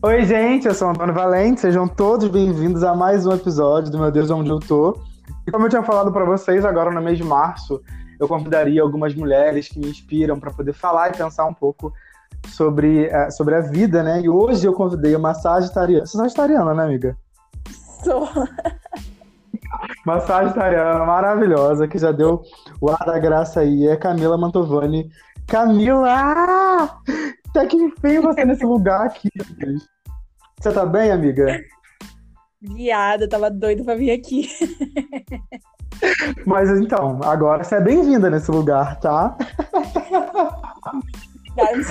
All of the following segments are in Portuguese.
Oi, gente, eu sou o Antônio Valente, sejam todos bem-vindos a mais um episódio do Meu Deus, Onde Eu Tô. E como eu tinha falado para vocês, agora no mês de março, eu convidaria algumas mulheres que me inspiram para poder falar e pensar um pouco sobre, uh, sobre a vida, né? E hoje eu convidei uma sagitariana. Você é sagitariana, né, amiga? Sou. Uma sagitariana maravilhosa que já deu o ar da graça aí. É Camila Mantovani. Camila! Até que enfim você nesse lugar aqui. Você tá bem, amiga? Viada, tava doido pra vir aqui. Mas então, agora você é bem-vinda nesse lugar, tá?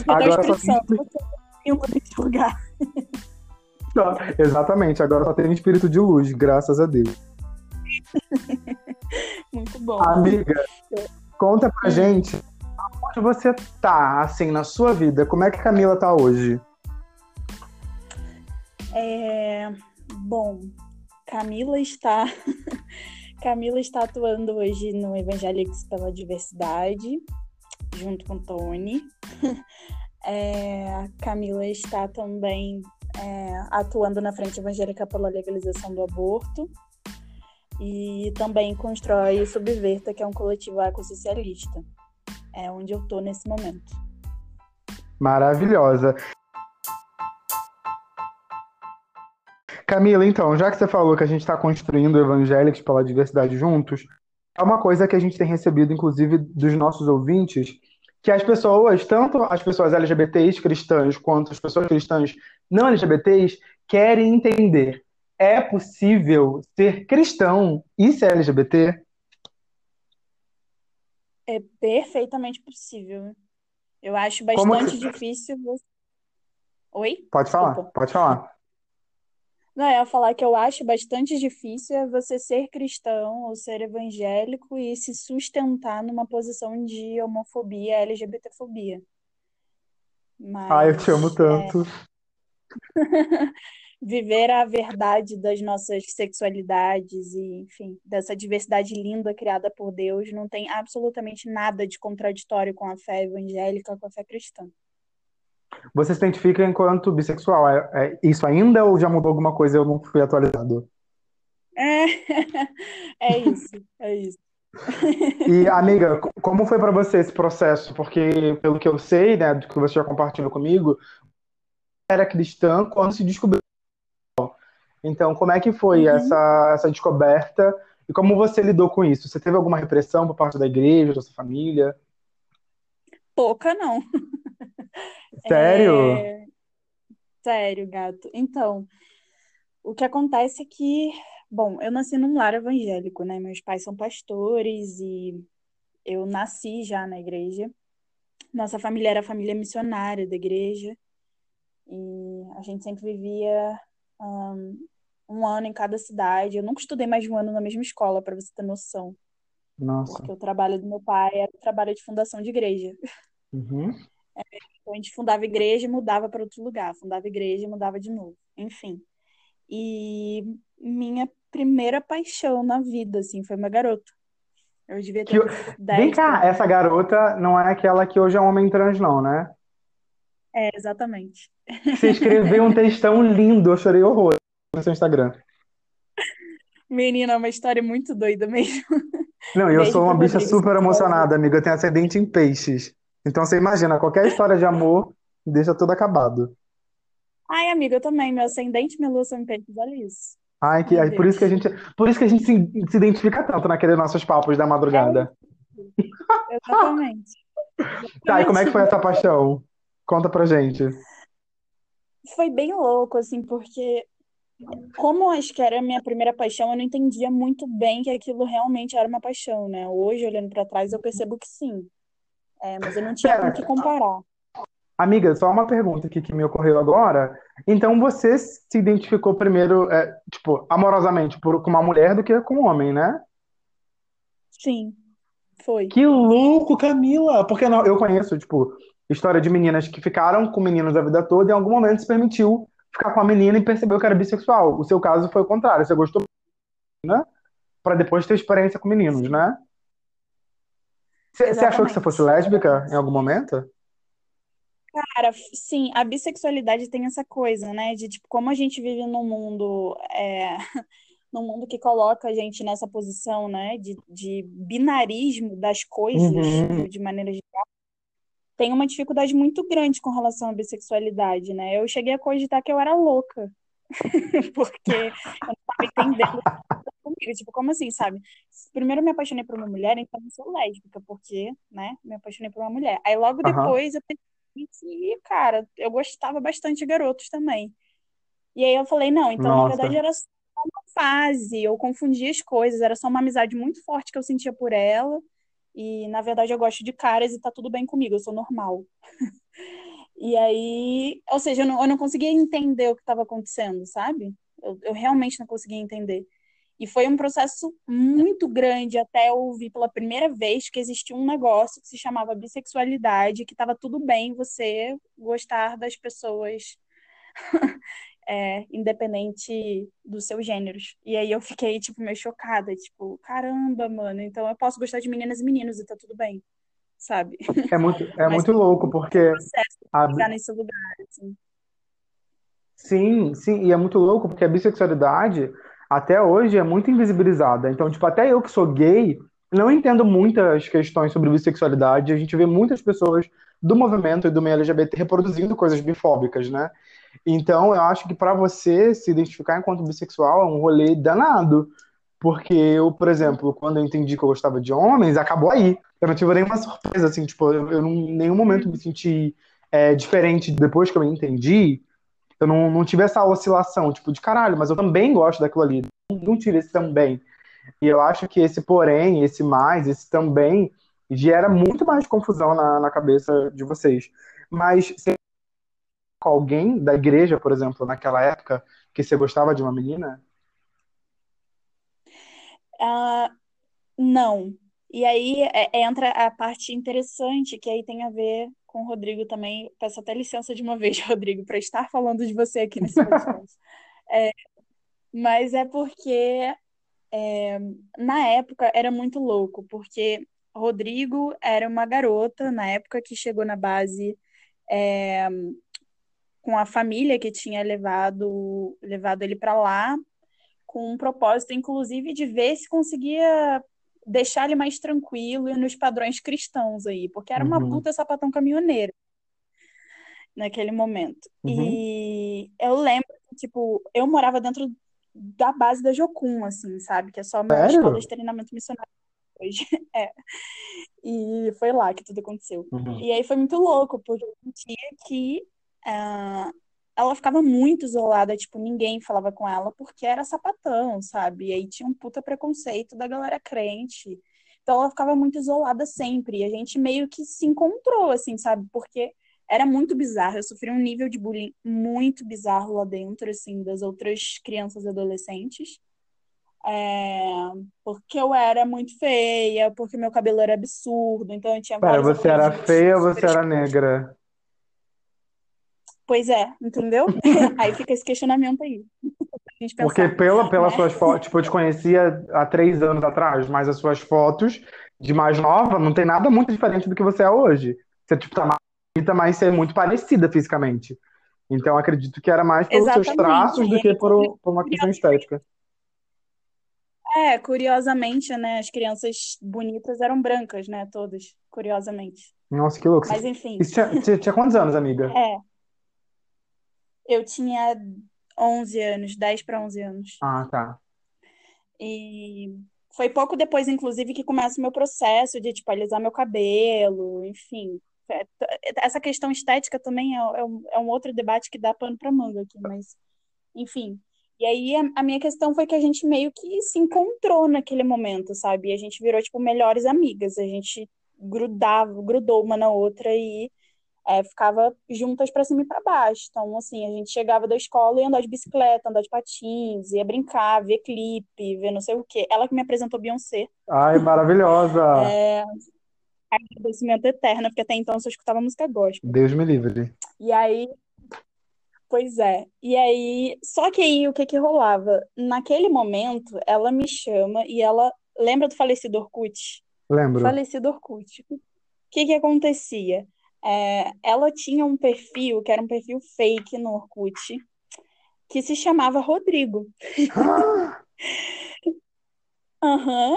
agora só tem... lugar. Exatamente, agora só tem um espírito de luz, graças a Deus. Muito bom. Amiga, conta pra gente onde você tá, assim, na sua vida. Como é que a Camila tá hoje? É... Bom, Camila está Camila está atuando hoje no Evangelics pela Diversidade, junto com Tony. É, a Camila está também é, atuando na Frente Evangélica pela Legalização do Aborto. E também constrói o Subverta, que é um coletivo ecossocialista. É onde eu estou nesse momento. Maravilhosa. Camila, então, já que você falou que a gente está construindo evangélicos pela diversidade juntos, é uma coisa que a gente tem recebido, inclusive, dos nossos ouvintes, que as pessoas, tanto as pessoas LGBTs cristãs quanto as pessoas cristãs não LGBTs, querem entender. É possível ser cristão e ser LGBT? É perfeitamente possível. Eu acho bastante que... difícil. Oi? Pode falar, Desculpa. pode falar. Não, eu ia falar que eu acho bastante difícil é você ser cristão ou ser evangélico e se sustentar numa posição de homofobia, LGBTfobia. Mas, ah, eu te amo tanto. É... Viver a verdade das nossas sexualidades e, enfim, dessa diversidade linda criada por Deus não tem absolutamente nada de contraditório com a fé evangélica, com a fé cristã. Você se identifica enquanto bissexual? É, é isso ainda ou já mudou alguma coisa e eu não fui atualizado? É, é isso, é isso. E, amiga, como foi para você esse processo? Porque, pelo que eu sei, né, do que você já compartilhou comigo, era cristã quando se descobriu. Então, como é que foi uhum. essa, essa descoberta e como você lidou com isso? Você teve alguma repressão por parte da igreja, da sua família? Pouca, não. Sério? É... Sério, gato. Então, o que acontece é que, bom, eu nasci num lar evangélico, né? Meus pais são pastores e eu nasci já na igreja. Nossa família era família missionária da igreja. E a gente sempre vivia um, um ano em cada cidade. Eu nunca estudei mais de um ano na mesma escola, para você ter noção. Nossa. Porque o trabalho do meu pai era o trabalho de fundação de igreja. Uhum. É, então a gente fundava igreja e mudava para outro lugar, fundava igreja e mudava de novo, enfim. E minha primeira paixão na vida, assim, foi uma garota. Eu devia ter que... 10 Vem cá, essa garota não é aquela que hoje é um homem trans, não, né? É, exatamente. Você escreveu um textão lindo, eu chorei horror no seu Instagram. Menina, é uma história muito doida mesmo. Não, eu sou uma bicha super emocionada, amiga. Eu tenho ascendente em peixes. Então você imagina, qualquer história de amor deixa tudo acabado. Ai, amiga, eu também. Meu ascendente, minha lua são em peixes, olha isso. Ai, que, ai, por isso que a gente, por isso que a gente se, se identifica tanto naqueles nossos papos da madrugada. É Exatamente. Tá, e como é que foi essa paixão? Conta pra gente. Foi bem louco, assim, porque como acho que era a minha primeira paixão, eu não entendia muito bem que aquilo realmente era uma paixão, né? Hoje, olhando para trás, eu percebo que sim. É, mas eu não tinha com o que comparar. Amiga, só uma pergunta aqui que me ocorreu agora. Então você se identificou primeiro, é, tipo, amorosamente por, com uma mulher do que com um homem, né? Sim, foi. Que louco, Camila! Porque não, eu conheço, tipo, história de meninas que ficaram com meninos a vida toda e em algum momento se permitiu ficar com a menina e percebeu que era bissexual. O seu caso foi o contrário, você gostou, né? Pra depois ter experiência com meninos, né? Você achou que você fosse lésbica em algum momento? Cara, sim, a bissexualidade tem essa coisa, né? De tipo, como a gente vive num mundo, é, num mundo que coloca a gente nessa posição, né? De, de binarismo das coisas, Uhum. de maneira geral, tem uma dificuldade muito grande com relação à bissexualidade, né? Eu cheguei a cogitar que eu era louca, porque eu não estava entendendo comigo. Tipo, como assim, sabe? Primeiro eu me apaixonei por uma mulher, então eu sou lésbica, porque, né? Me apaixonei por uma mulher. Aí logo Aham. depois eu percebi que, cara, eu gostava bastante de garotos também. E aí eu falei, não, então na verdade Nossa. era só uma fase, eu confundia as coisas, era só uma amizade muito forte que eu sentia por ela. E na verdade eu gosto de caras e tá tudo bem comigo, eu sou normal. E aí, ou seja, eu não, eu não conseguia entender o que estava acontecendo, sabe? Eu, eu realmente não conseguia entender. E foi um processo muito grande até eu ouvir pela primeira vez que existia um negócio que se chamava bissexualidade, que estava tudo bem você gostar das pessoas é, independente dos seus gêneros. E aí eu fiquei, tipo, meio chocada, tipo, caramba, mano, então eu posso gostar de meninas e meninos e tá tudo bem, sabe? É muito, é Mas muito louco, um porque processo a, chegar nesse lugar, assim. sim, sim, e é muito louco, porque a bissexualidade até hoje é muito invisibilizada. Então, tipo, até eu que sou gay, não entendo muitas questões sobre bissexualidade. A gente vê muitas pessoas do movimento e do meio LGBT reproduzindo coisas bifóbicas, né? Então, eu acho que para você se identificar enquanto bissexual é um rolê danado. Porque eu, por exemplo, quando eu entendi que eu gostava de homens, acabou aí. Eu não tive nenhuma surpresa, assim, tipo, eu, eu não, em nenhum momento me senti é, diferente depois que eu entendi. Eu não, não tive essa oscilação, tipo, de caralho, mas eu também gosto daquilo ali. Não, não tive esse também. E eu acho que esse porém, esse mais, esse também, gera muito mais confusão na, na cabeça de vocês. Mas você com alguém da igreja, por exemplo, naquela época, que você gostava de uma menina? Ah, não. E aí é- é, entra a parte interessante, que aí tem a ver com o Rodrigo também. Peço até licença de uma vez, Rodrigo, para estar falando de você aqui nesse podcast. É, mas é porque é, na época era muito louco, porque Rodrigo era uma garota na época que chegou na base é, com a família que tinha levado, levado ele para lá, com um propósito, inclusive, de ver se conseguia deixar ele mais tranquilo e nos padrões cristãos aí, porque era uma Uhum, puta sapatão caminhoneiro naquele momento. uhum. E eu lembro que, tipo, eu morava dentro da base da Jocum, assim, sabe? Que é só uma escola de treinamento missionário hoje. É. E foi lá que tudo aconteceu. Uhum. E aí foi muito louco, porque eu sentia que ah, ela ficava muito isolada, tipo, ninguém falava com ela porque era sapatão, sabe? E aí tinha um puta preconceito da galera crente. Então ela ficava muito isolada sempre. E a gente meio que se encontrou, assim, sabe? Porque era muito bizarro. Eu sofri um nível de bullying muito bizarro lá dentro, assim, das outras crianças e adolescentes. É, porque eu era muito feia, porque meu cabelo era absurdo, então eu tinha Pera, você era feia ou você era negra? Pois é, entendeu? Aí fica esse questionamento aí, gente Porque pensar, pela, pelas né? suas fotos, tipo, eu te conhecia há três anos atrás, mas as suas fotos de mais nova não tem nada muito diferente do que você é hoje. Você, tipo, tá mais bonita, mas você é muito parecida fisicamente. Então, acredito que era mais pelos seus Exatamente. traços E do que por, por uma questão estética. é, curiosamente, né, as crianças bonitas eram brancas, né, todas, curiosamente. Nossa, que louco. Mas enfim, Isso tinha, tinha quantos anos, amiga? é, eu tinha 11 anos, 10 para 11 anos. Ah, tá. E foi pouco depois, inclusive, que começa o meu processo de, tipo, alisar meu cabelo, enfim. É, Essa questão estética também é, é um, é um outro debate que dá pano para manga aqui, mas, enfim. E aí a, a minha questão foi que a gente meio que se encontrou naquele momento, sabe? E a gente virou, tipo, melhores amigas. A gente grudava, grudou uma na outra e é, ficava juntas para cima e para baixo. Então, assim, a gente chegava da escola e ia andar de bicicleta, andar de patins, ia brincar, ver clipe, ver não sei o quê. Ela que me apresentou Beyoncé, Ai, maravilhosa. é, agradecimento eterno, porque até então eu só escutava música gospel. Deus me livre. E aí, pois é. E aí, só que aí o que que rolava? Naquele momento, ela me chama e ela lembra do falecido Orkut? Lembro. Falecido Orkut. O que que acontecia? É, ela tinha um perfil, que era um perfil fake no Orkut, que se chamava Rodrigo. Aham.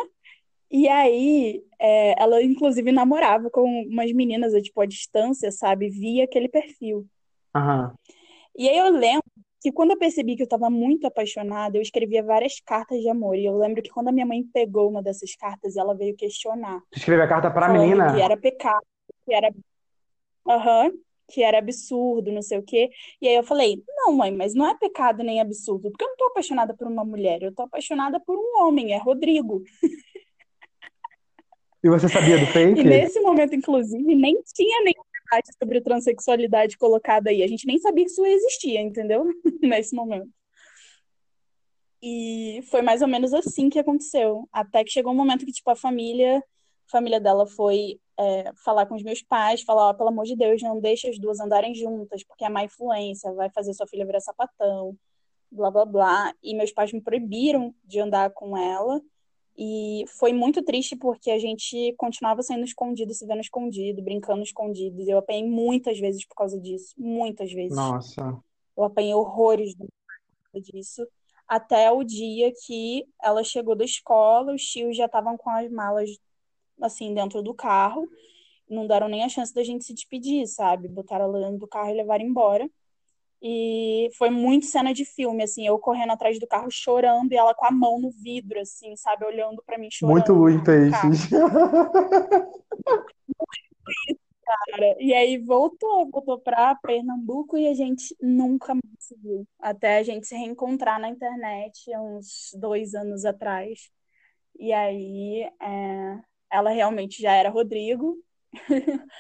E aí, é, ela inclusive namorava com umas meninas, tipo, à distância, sabe? Via aquele perfil. Aham. E aí eu lembro que quando eu percebi que eu estava muito apaixonada, eu escrevia várias cartas de amor. E eu lembro que quando a minha mãe pegou uma dessas cartas, ela veio questionar, Tu escreveu a carta pra que menina? era pecado, que era, aham, que era absurdo, não sei o quê. E aí eu falei, não, mãe, mas não é pecado nem absurdo, porque eu não tô apaixonada por uma mulher, eu tô apaixonada por um homem, é Rodrigo. E você sabia do E fake? nesse momento, inclusive, nem tinha nenhum debate sobre transexualidade colocado aí. A gente nem sabia que isso existia, entendeu? Nesse momento. E foi mais ou menos assim que aconteceu. Até que chegou um momento que, tipo, a família, a família dela foi é, falar com os meus pais, falar, ó, pelo amor de Deus, não deixa as duas andarem juntas, porque é má influência, vai fazer sua filha virar sapatão, blá, blá, blá. E meus pais me proibiram de andar com ela. E foi muito triste porque a gente continuava saindo escondido, se vendo escondido, brincando escondido. E eu apanhei muitas vezes por causa disso. Muitas vezes. Nossa. Eu apanhei horrores por causa disso. Até o dia que ela chegou da escola, os tios já estavam com as malas, assim, dentro do carro. Não deram nem a chance da gente se despedir, sabe? Botaram ela dentro do carro e levaram embora. E foi muito cena de filme, assim, eu correndo atrás do carro chorando e ela com a mão no vidro, assim, sabe? Olhando pra mim Muito chorando Luiz no carro. Peixes. cara. E aí voltou, voltou pra Pernambuco e a gente nunca mais se viu. Até a gente se reencontrar na internet uns dois anos atrás. E aí é, ela realmente já era Rodrigo.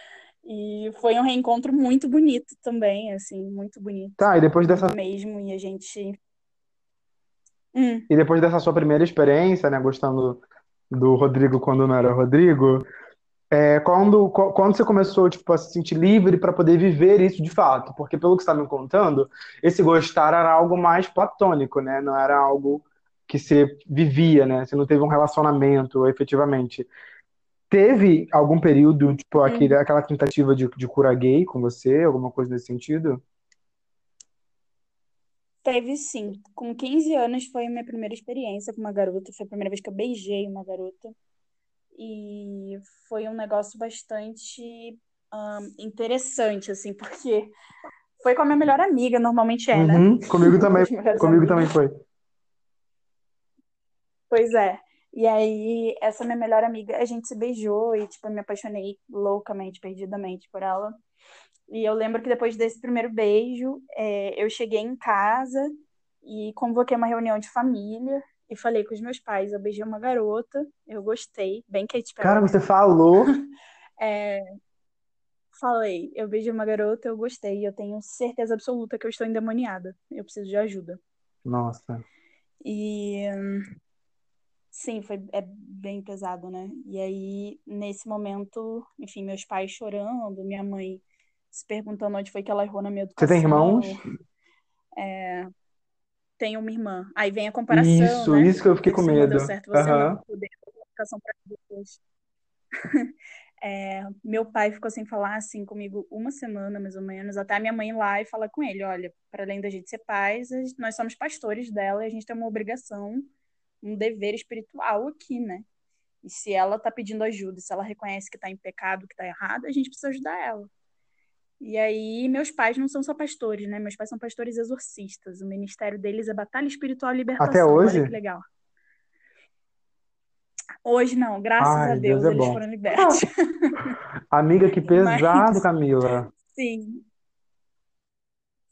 E foi um reencontro muito bonito também, assim, muito bonito Tá, e depois dessa, mesmo. E a gente. Hum, e depois dessa sua primeira experiência, né, gostando do Rodrigo quando não era Rodrigo, é, quando, qu- quando você começou, tipo, a se sentir livre para poder viver isso de fato? Porque pelo que você está me contando, esse gostar era algo mais platônico, né? Não era algo que você vivia, né? Você não teve um relacionamento, efetivamente. Teve algum período, tipo, aquele, uhum. aquela tentativa de, de cura gay com você, alguma coisa nesse sentido? Teve sim. Com 15 anos foi a minha primeira experiência com uma garota. Foi a primeira vez que eu beijei uma garota. E foi um negócio bastante ahn, interessante, assim, porque foi com a minha melhor amiga, normalmente é, né? Uhum, comigo também, comigo também amigas. foi. Pois é. E aí, essa minha melhor amiga, a gente se beijou e, tipo, eu me apaixonei loucamente, perdidamente por ela. E eu lembro que depois desse primeiro beijo, é, eu cheguei em casa e convoquei uma reunião de família e falei com os meus pais, eu beijei uma garota, eu gostei, bem Cara, Perry você mesmo. falou. É, falei, eu beijei uma garota, eu gostei, eu tenho certeza absoluta que eu estou endemoniada, eu preciso de ajuda. Nossa. E sim, foi é bem pesado, né? E aí, nesse momento, enfim, meus pais chorando, minha mãe se perguntando onde foi que ela errou na minha Você tem irmãos? educação. Tenho uma irmã. Aí vem a comparação, Isso, né? isso que eu fiquei com uma deu medo. certo, você não. Poder educação para duas. É, meu pai ficou sem falar assim comigo uma semana, mais ou menos, até a minha mãe ir lá e falar com ele: olha, para além da gente ser pais, nós somos pastores dela e a gente tem uma obrigação, um dever espiritual aqui, né? E se ela tá pedindo ajuda, se ela reconhece que tá em pecado, que tá errado, a gente precisa ajudar ela. E aí, meus pais não são só pastores, né? Meus pais são pastores exorcistas. O ministério deles é Batalha Espiritual e Até Libertação. Olha hoje? que legal. Hoje não, graças a Ai, Deus Deus é eles bom. foram libertos. Amiga, que pesado, Mas, Camila. sim,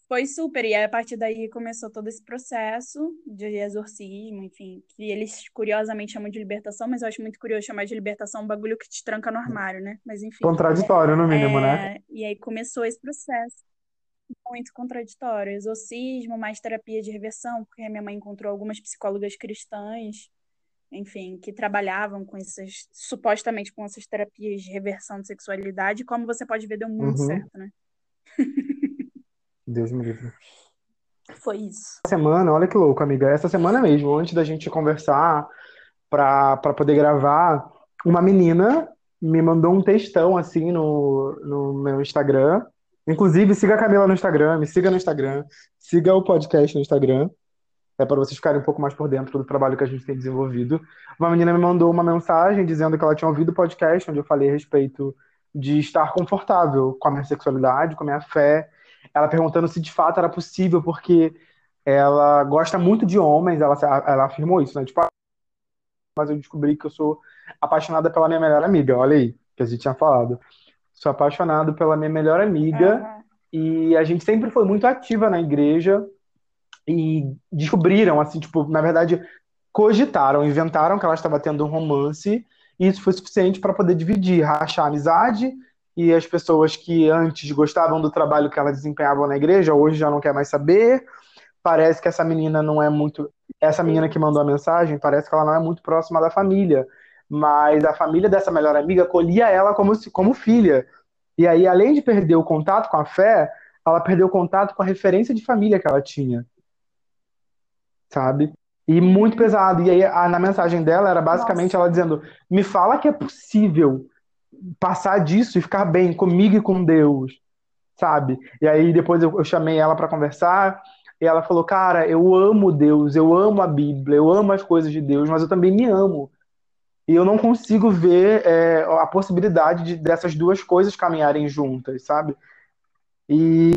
foi super. E a partir daí começou todo esse processo de exorcismo, enfim, que eles curiosamente chamam de libertação, mas eu acho muito curioso chamar de libertação um bagulho que te tranca no armário, né? Mas enfim. Contraditório, no mínimo, né? É, e aí começou esse processo. muito contraditório. Exorcismo, mais terapia de reversão, porque a minha mãe encontrou algumas psicólogas cristãs, enfim, que trabalhavam com essas, supostamente com essas terapias de reversão de sexualidade, como você pode ver, deu muito Uhum. certo, né? Deus me livre. Foi isso. Essa semana, olha que louco, amiga. Essa semana mesmo, antes da gente conversar pra, pra poder gravar, uma menina me mandou um textão assim no, no meu Instagram. Inclusive, siga a Camila no Instagram, me siga no Instagram, siga o podcast no Instagram, é para vocês ficarem um pouco mais por dentro do trabalho que a gente tem desenvolvido. Uma menina me mandou uma mensagem dizendo que ela tinha ouvido o podcast onde eu falei a respeito de estar confortável com a minha sexualidade, com a minha fé. Ela perguntando se de fato era possível, porque ela gosta muito de homens, ela, ela afirmou isso, né? Tipo, mas eu descobri que eu sou apaixonada pela minha melhor amiga. Olha aí, que a gente tinha falado. Sou apaixonado pela minha melhor amiga uhum. e a gente sempre foi muito ativa na igreja e descobriram, assim, tipo, na verdade, cogitaram, inventaram que ela estava tendo um romance e isso foi suficiente para poder dividir, rachar a amizade e as pessoas que antes gostavam do trabalho que ela desempenhava na igreja, hoje já não quer mais saber. Parece que essa menina não é muito. Essa menina que mandou a mensagem, parece que ela não é muito próxima da família mas a família dessa melhor amiga acolhia ela como, como filha. E aí, além de perder o contato com a fé, ela perdeu o contato com a referência de família que ela tinha. Sabe? E muito pesado. E aí, a, na mensagem dela, era basicamente Nossa. ela dizendo: Me fala que é possível passar disso e ficar bem comigo e com Deus. Sabe? E aí, depois eu, eu chamei ela para conversar. E ela falou: Cara, eu amo Deus, eu amo a Bíblia, eu amo as coisas de Deus, mas eu também me amo. E eu não consigo ver é, a possibilidade de, dessas duas coisas caminharem juntas, sabe? E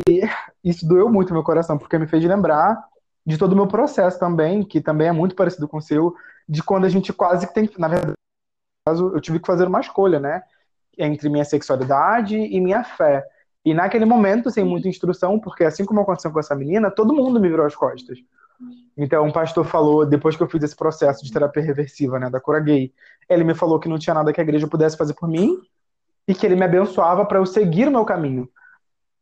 isso doeu muito no meu coração, porque me fez lembrar de todo o meu processo também, que também é muito parecido com o seu, de quando a gente quase tem. Na verdade, eu tive que fazer uma escolha, né? Entre minha sexualidade e minha fé. E naquele momento, sem muita instrução, porque assim como aconteceu com essa menina, todo mundo me virou as costas. Então, um pastor falou, depois que eu fiz esse processo de terapia reversiva, né, da cura gay, ele me falou que não tinha nada que a igreja pudesse fazer por mim e que ele me abençoava para eu seguir o meu caminho.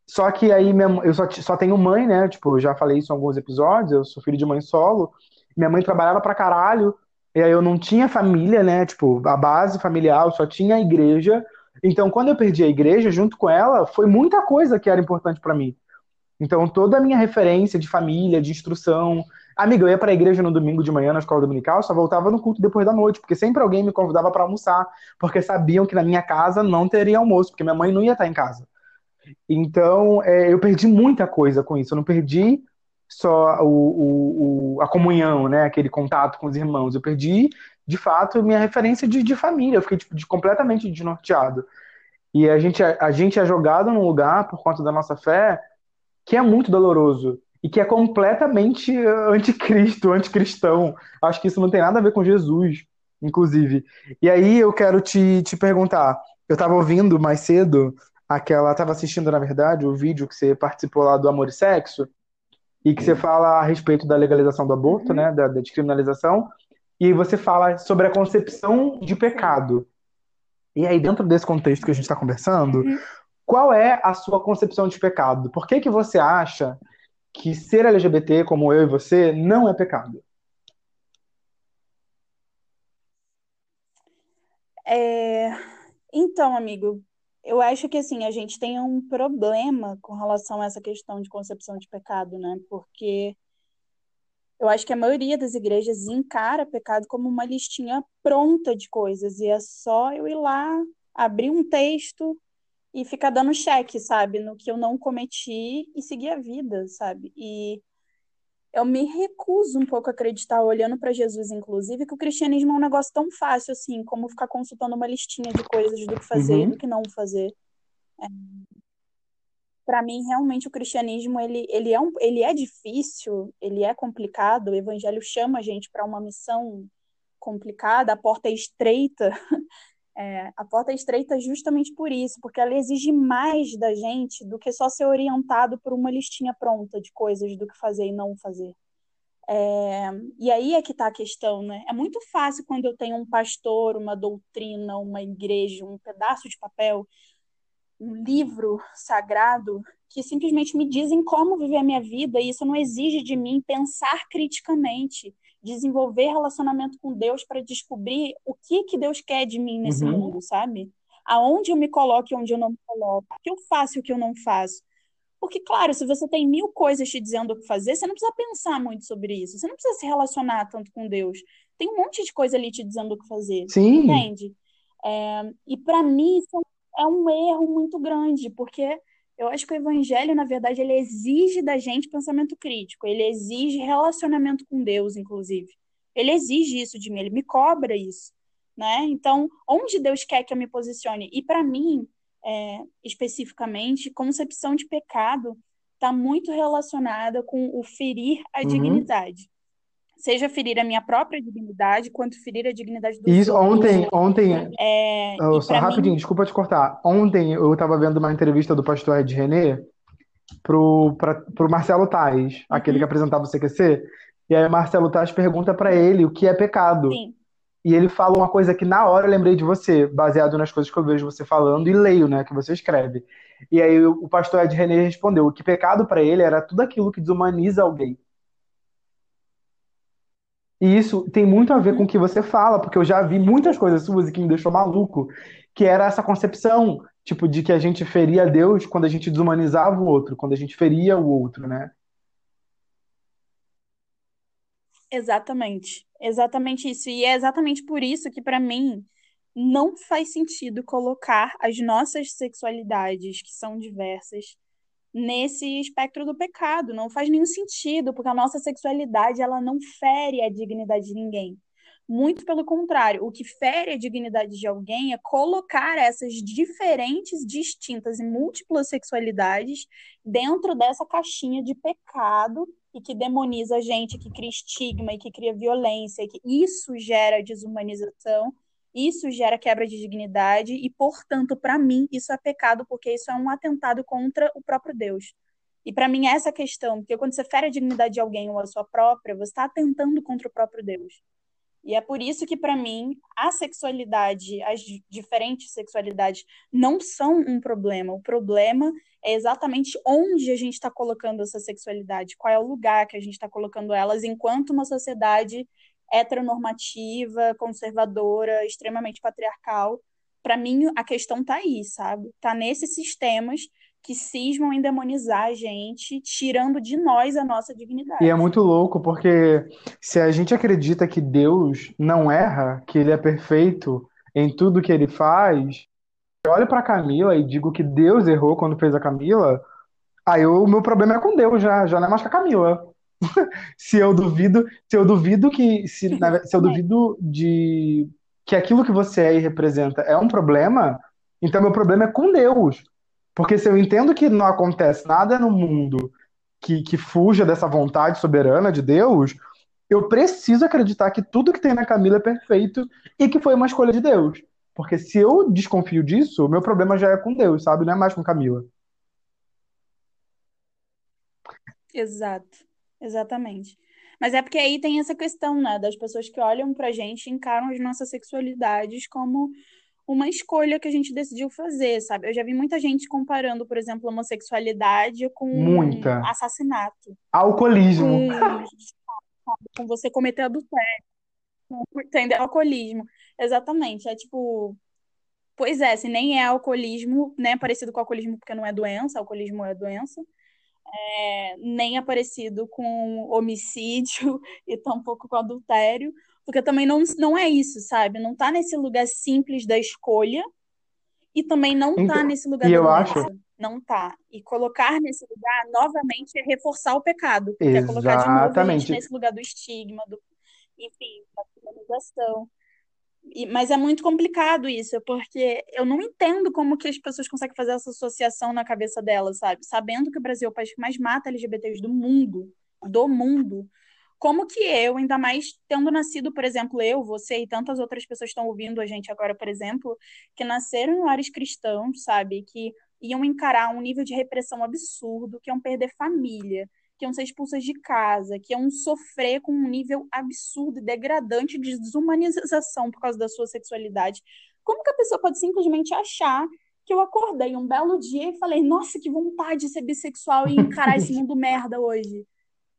Só que aí minha, eu só, só tenho mãe, né? Tipo, eu já falei isso em alguns episódios, eu sou filho de mãe solo. Minha mãe trabalhava pra caralho, e aí eu não tinha família, né? Tipo, a base familiar, eu só tinha a igreja. Então, quando eu perdi a igreja, junto com ela, foi muita coisa que era importante para mim. Então, toda a minha referência de família, de instrução. Amiga, eu ia para a igreja no domingo de manhã na escola dominical, só voltava no culto depois da noite, porque sempre alguém me convidava para almoçar, porque sabiam que na minha casa não teria almoço, porque minha mãe não ia estar em casa. Então, é, eu perdi muita coisa com isso. Eu não perdi só o, o, o, a comunhão, né? Aquele contato com os irmãos. Eu perdi, de fato, minha referência de, de família. Eu fiquei tipo, de, completamente desnorteado. E a gente, a, a gente é jogado num lugar, por conta da nossa fé, que é muito doloroso e que é completamente anticristo, anticristão. Acho que isso não tem nada a ver com Jesus, inclusive. E aí eu quero te, te perguntar, eu estava ouvindo mais cedo aquela, estava assistindo na verdade o vídeo que você participou lá do Amor e Sexo e que você fala a respeito da legalização do aborto, uhum. né, da, da descriminalização, e você fala sobre a concepção de pecado. E aí dentro desse contexto que a gente está conversando, uhum. Qual é a sua concepção de pecado? Por que, que você acha que ser LGBT, como eu e você, não é pecado? É... Então, amigo, eu acho que assim, a gente tem um problema com relação a essa questão de concepção de pecado, né? Porque eu acho que a maioria das igrejas encara pecado como uma listinha pronta de coisas, e é só eu ir lá, abrir um texto, e ficar dando cheque, sabe, no que eu não cometi e seguir a vida, sabe? E eu me recuso um pouco a acreditar, olhando para Jesus, inclusive, que o cristianismo é um negócio tão fácil assim, como ficar consultando uma listinha de coisas do que fazer e uhum. do que não fazer. É... Para mim, realmente, o cristianismo ele, ele, é um, ele é difícil, ele é complicado. O evangelho chama a gente para uma missão complicada, a porta é estreita. É, a porta é estreita justamente por isso, porque ela exige mais da gente do que só ser orientado por uma listinha pronta de coisas do que fazer e não fazer. É, e aí é que está a questão, né? É muito fácil quando eu tenho um pastor, uma doutrina, uma igreja, um pedaço de papel, um livro sagrado que simplesmente me dizem como viver a minha vida, e isso não exige de mim pensar criticamente desenvolver relacionamento com Deus para descobrir o que que Deus quer de mim nesse uhum. mundo, sabe? Aonde eu me coloco e onde eu não me coloco, o que eu faço e o que eu não faço. Porque, claro, se você tem mil coisas te dizendo o que fazer, você não precisa pensar muito sobre isso. Você não precisa se relacionar tanto com Deus. Tem um monte de coisa ali te dizendo o que fazer. Sim. Entende? É, e para mim isso é um erro muito grande, porque eu acho que o evangelho, na verdade, ele exige da gente pensamento crítico, ele exige relacionamento com Deus, inclusive. Ele exige isso de mim, ele me cobra isso, né? Então, onde Deus quer que eu me posicione? E para mim, é, especificamente, concepção de pecado está muito relacionada com o ferir a uhum. dignidade seja ferir a minha própria dignidade, quanto ferir a dignidade do Isso, ontem, ontem, é, só rapidinho, mim... desculpa te cortar. Ontem eu estava vendo uma entrevista do pastor Ed René pro, pra, pro Marcelo Tais, uhum. aquele que apresentava o CQC, e aí o Marcelo Tais pergunta para ele o que é pecado. Sim. E ele fala uma coisa que na hora eu lembrei de você, baseado nas coisas que eu vejo você falando e leio, né, que você escreve. E aí o pastor Ed René respondeu que pecado para ele era tudo aquilo que desumaniza alguém. E isso tem muito a ver com o que você fala, porque eu já vi muitas coisas suas e que me deixou maluco, que era essa concepção, tipo, de que a gente feria Deus quando a gente desumanizava o outro, quando a gente feria o outro, né? Exatamente. Exatamente isso. E é exatamente por isso que, para mim, não faz sentido colocar as nossas sexualidades, que são diversas, nesse espectro do pecado. Não faz nenhum sentido, porque a nossa sexualidade ela não fere a dignidade de ninguém. Muito pelo contrário, o que fere a dignidade de alguém é colocar essas diferentes, distintas e múltiplas sexualidades dentro dessa caixinha de pecado e que demoniza a gente, que cria estigma e que cria violência, e que isso gera desumanização isso gera quebra de dignidade e, portanto, para mim, isso é pecado, porque isso é um atentado contra o próprio Deus. E para mim, é essa questão, porque quando você fere a dignidade de alguém ou a sua própria, você está atentando contra o próprio Deus. E é por isso que, para mim, a sexualidade, as diferentes sexualidades, não são um problema. O problema é exatamente onde a gente está colocando essa sexualidade, qual é o lugar que a gente está colocando elas, enquanto uma sociedade heteronormativa, conservadora, extremamente patriarcal. Para mim, a questão tá aí, sabe? Tá nesses sistemas que cismam em demonizar a gente, tirando de nós a nossa dignidade. E é muito louco, porque se a gente acredita que Deus não erra, que ele é perfeito em tudo que ele faz, eu olho para Camila e digo que Deus errou quando fez a Camila, aí o meu problema é com Deus já, já não é mais com a Camila. Se eu duvido, se eu duvido que se, se eu duvido de que aquilo que você é e representa é um problema, então meu problema é com Deus. Porque se eu entendo que não acontece nada no mundo que, que fuja dessa vontade soberana de Deus, eu preciso acreditar que tudo que tem na Camila é perfeito e que foi uma escolha de Deus. Porque se eu desconfio disso, meu problema já é com Deus, sabe? Não é mais com Camila. Exato. Exatamente. Mas é porque aí tem essa questão, né, das pessoas que olham pra gente e encaram as nossas sexualidades como uma escolha que a gente decidiu fazer, sabe? Eu já vi muita gente comparando, por exemplo, homossexualidade com Muita. assassinato. Alcoolismo. Com, com você cometer adultério. Entendeu? Alcoolismo. Exatamente. É tipo. Pois é, se nem é alcoolismo, né? Parecido com alcoolismo porque não é doença, alcoolismo é doença é, nem é parecido com homicídio e tampouco com adultério, porque também não, não é isso, sabe? Não tá nesse lugar simples da escolha e também não tá então, nesse lugar da eu. Acho... Não tá. E colocar nesse lugar, novamente, é reforçar o pecado. Porque Exatamente. é colocar de novo nesse lugar do estigma, do, enfim, da criminalização. Mas é muito complicado isso, porque eu não entendo como que as pessoas conseguem fazer essa associação na cabeça delas, sabe? Sabendo que o Brasil é o país que mais mata LGBTs do mundo, do mundo. Como que eu, ainda mais tendo nascido, por exemplo, eu, você e tantas outras pessoas estão ouvindo a gente agora, por exemplo, que nasceram em lares cristãos, sabe? Que iam encarar um nível de repressão absurdo, que iam perder família, que iam ser expulsas de casa, que iam sofrer com um nível absurdo e degradante de desumanização por causa da sua sexualidade. Como que a pessoa pode simplesmente achar que eu acordei um belo dia e falei, nossa, que vontade de ser bissexual e encarar esse mundo merda hoje?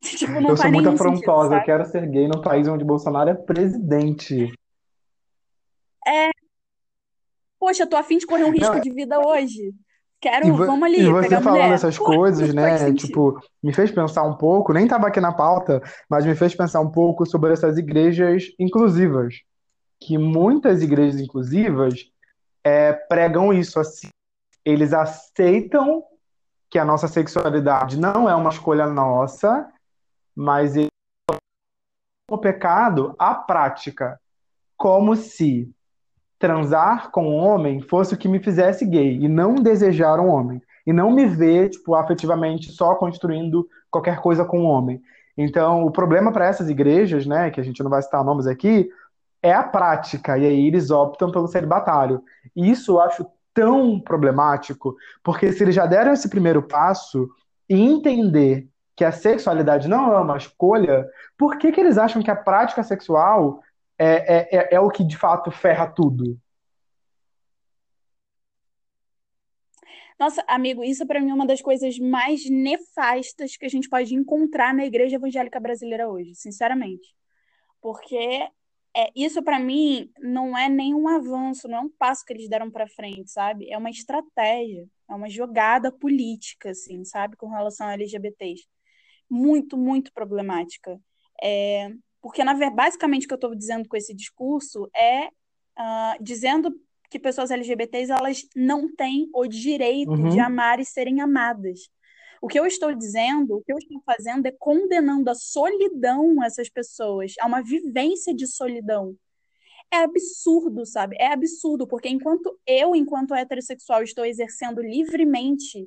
Tipo, eu sou muito afrontosa, sentido, eu quero ser gay no país onde Bolsonaro é presidente. É. Poxa, eu tô afim de correr um risco Não, de vida hoje. Quero, e vamos ali, e você falando essas coisas, né? Tipo, me fez pensar um pouco, nem estava aqui na pauta, mas me fez pensar um pouco sobre essas igrejas inclusivas. Que muitas igrejas inclusivas é, pregam isso assim. Eles aceitam que a nossa sexualidade não é uma escolha nossa, mas o pecado a prática, como se transar com um homem fosse o que me fizesse gay e não desejar um homem e não me ver tipo afetivamente só construindo qualquer coisa com um homem. Então, o problema para essas igrejas, né, que a gente não vai citar nomes aqui, é a prática e aí eles optam pelo celibatário. E isso eu acho tão problemático, porque se eles já deram esse primeiro passo e entender que a sexualidade não é uma escolha, por que, que eles acham que a prática sexual é, é, é, é o que de fato ferra tudo? Nossa, amigo, isso para mim é uma das coisas mais nefastas que a gente pode encontrar na igreja evangélica brasileira hoje, sinceramente. Porque é, isso para mim não é nenhum avanço, não é um passo que eles deram para frente, sabe? É uma estratégia, é uma jogada política, assim, sabe, com relação a LGBTs. Muito, muito problemática. É, porque, na verdade, basicamente o que eu estou dizendo com esse discurso é uh, dizendo que pessoas LGBTs elas não têm o direito uhum. de amar e serem amadas. O que eu estou dizendo, o que eu estou fazendo é condenando a solidão essas pessoas, a uma vivência de solidão. É absurdo, sabe? É absurdo, porque enquanto eu, enquanto heterossexual, estou exercendo livremente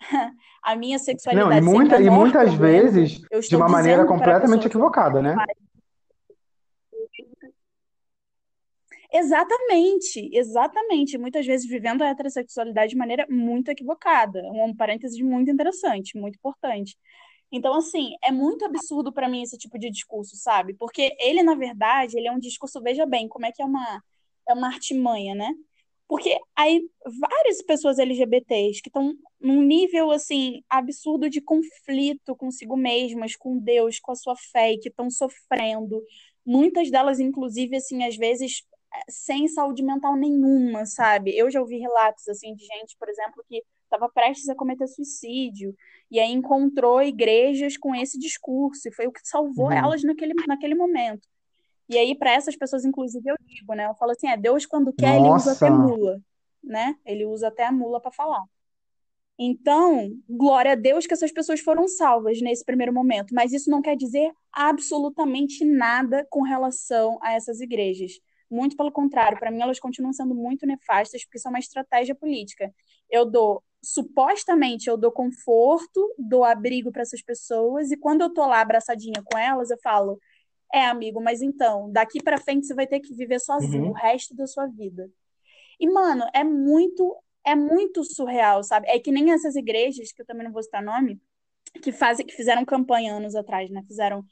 a minha sexualidade. Não, e, muita, e muitas vezes de uma maneira completamente equivocada, né? Exatamente, exatamente. Muitas vezes vivendo a heterossexualidade de maneira muito equivocada. Um parêntese muito interessante, muito importante. Então, assim, é muito absurdo para mim esse tipo de discurso, sabe? Porque ele, na verdade, ele é um discurso, veja bem, como é que é uma, é uma artimanha, né? Porque aí várias pessoas LGBTs que estão num nível assim absurdo de conflito consigo mesmas, com Deus, com a sua fé, e que estão sofrendo. Muitas delas, inclusive, assim, às vezes sem saúde mental nenhuma, sabe? Eu já ouvi relatos assim de gente, por exemplo, que estava prestes a cometer suicídio e aí encontrou igrejas com esse discurso e foi o que salvou uhum. elas naquele, naquele momento. E aí para essas pessoas inclusive eu digo, né? Eu falo assim, é Deus quando quer Nossa. ele usa até mula, né? Ele usa até a mula para falar. Então, glória a Deus que essas pessoas foram salvas nesse primeiro momento, mas isso não quer dizer absolutamente nada com relação a essas igrejas. Muito pelo contrário, para mim elas continuam sendo muito nefastas porque são uma estratégia política. Eu dou, supostamente, eu dou conforto, dou abrigo para essas pessoas e quando eu tô lá abraçadinha com elas, eu falo: "É, amigo, mas então, daqui para frente você vai ter que viver sozinho uhum. o resto da sua vida". E mano, é muito é muito surreal, sabe? É que nem essas igrejas, que eu também não vou citar nome, que fazem que fizeram campanha anos atrás, né? Fizeram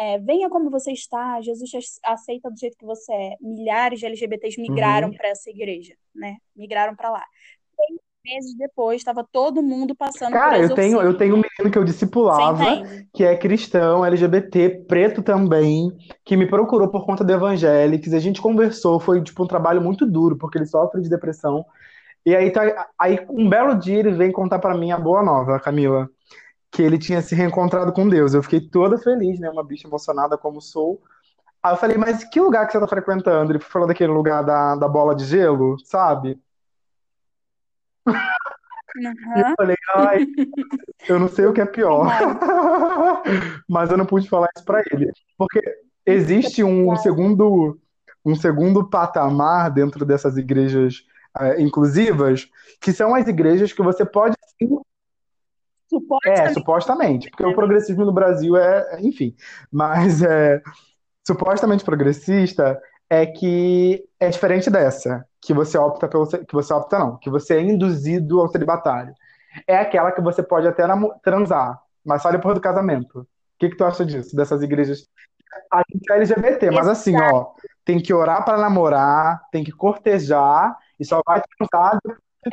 é, venha como você está, Jesus aceita do jeito que você é. Milhares de LGBTs migraram uhum. para essa igreja, né? Migraram para lá. Seis meses depois, estava todo mundo passando Cara, por eu tenho, eu tenho um menino que eu discipulava, que é cristão, LGBT, preto também, que me procurou por conta do Evangélicos. A gente conversou, foi tipo um trabalho muito duro, porque ele sofre de depressão. E aí, tá, aí um belo dia ele vem contar para mim a boa nova, Camila que ele tinha se reencontrado com Deus. Eu fiquei toda feliz, né? Uma bicha emocionada como sou. Aí eu falei, mas que lugar que você tá frequentando? Ele falou daquele lugar da, da bola de gelo, sabe? Uhum. E eu falei, ai, eu não sei o que é pior. mas eu não pude falar isso pra ele. Porque existe um segundo, um segundo patamar dentro dessas igrejas é, inclusivas, que são as igrejas que você pode sim Supostamente. É, supostamente, porque o progressismo no Brasil é, enfim, mas é, supostamente progressista é que é diferente dessa, que você opta pelo que você opta não, que você é induzido ao celibatário. É aquela que você pode até transar, mas só depois do casamento. O que, que tu acha disso, dessas igrejas? A gente é LGBT, mas assim, ó, tem que orar para namorar, tem que cortejar e só vai transar.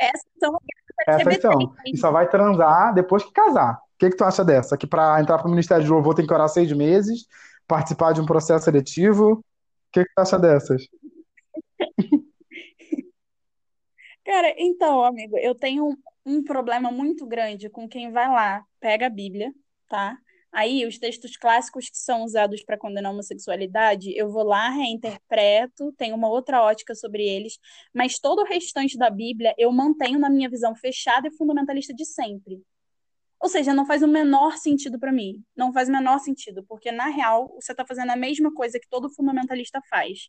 Essas são essa são. E só vai transar depois que casar. O que, que tu acha dessa? Que para entrar para o Ministério de Louvor tem que orar seis meses, participar de um processo seletivo. O que, que tu acha dessas? Cara, então, amigo, eu tenho um, um problema muito grande com quem vai lá, pega a Bíblia, tá? Aí, os textos clássicos que são usados para condenar a homossexualidade, eu vou lá, reinterpreto, tenho uma outra ótica sobre eles, mas todo o restante da Bíblia eu mantenho na minha visão fechada e fundamentalista de sempre. Ou seja, não faz o menor sentido para mim. Não faz o menor sentido, porque na real você está fazendo a mesma coisa que todo fundamentalista faz,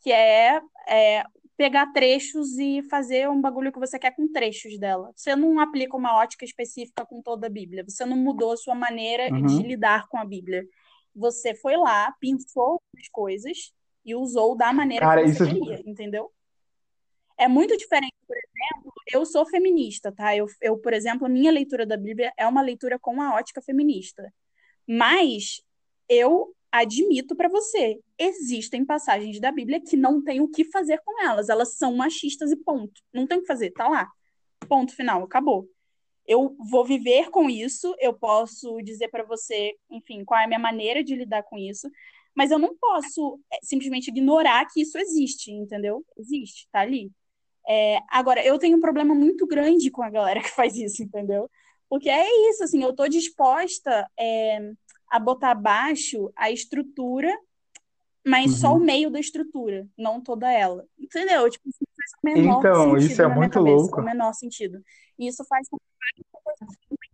que é, é pegar trechos e fazer um bagulho que você quer com trechos dela. Você não aplica uma ótica específica com toda a Bíblia. Você não mudou a sua maneira uhum. de lidar com a Bíblia. Você foi lá, pensou as coisas e usou da maneira Cara, que você isso... queria, entendeu? É muito diferente, por exemplo, eu sou feminista, tá? Eu, eu, por exemplo, a minha leitura da Bíblia é uma leitura com a ótica feminista. Mas eu admito para você, existem passagens da Bíblia que não tem o que fazer com elas. Elas são machistas e ponto. Não tem o que fazer, tá lá. Ponto final, acabou. Eu vou viver com isso, eu posso dizer para você, enfim, qual é a minha maneira de lidar com isso, mas eu não posso é, simplesmente ignorar que isso existe, entendeu? Existe, tá ali. É, agora, eu tenho um problema muito grande com a galera que faz isso, entendeu? Porque é isso, assim, eu tô disposta é, a botar abaixo a estrutura, mas uhum. só o uhum. meio da estrutura, não toda ela. Entendeu? Tipo, isso faz o menor então, sentido isso é muito cabeça, louco. o menor sentido. E isso faz com que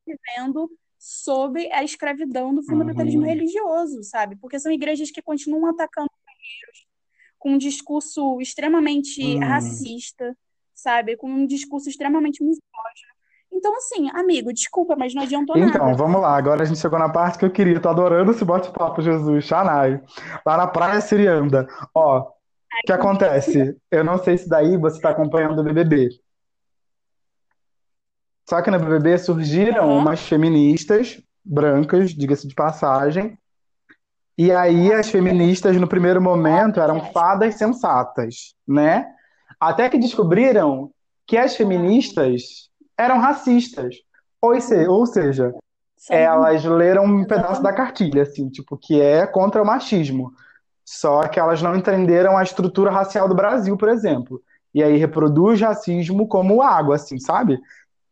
vivendo sob a escravidão do fundamentalismo uhum. religioso, sabe? Porque são igrejas que continuam atacando guerreiros com um discurso extremamente uhum. racista, sabe? Com um discurso extremamente misógino. Então, assim, amigo, desculpa, mas não adiantou então, nada. Então, vamos lá. Agora a gente chegou na parte que eu queria. Tô adorando esse bate-papo, Jesus. Xanai. Lá na Praia Sirianda. Ó, o que acontece? Eu não sei se daí você está acompanhando o BBB. Só que no BBB surgiram uhum. umas feministas brancas, diga-se de passagem. E aí as feministas, no primeiro momento, eram fadas sensatas, né? Até que descobriram que as feministas eram racistas. Ou, se, ou seja, elas leram um pedaço da cartilha, assim, tipo, que é contra o machismo. Só que elas não entenderam a estrutura racial do Brasil, por exemplo. E aí reproduz racismo como água, assim, sabe?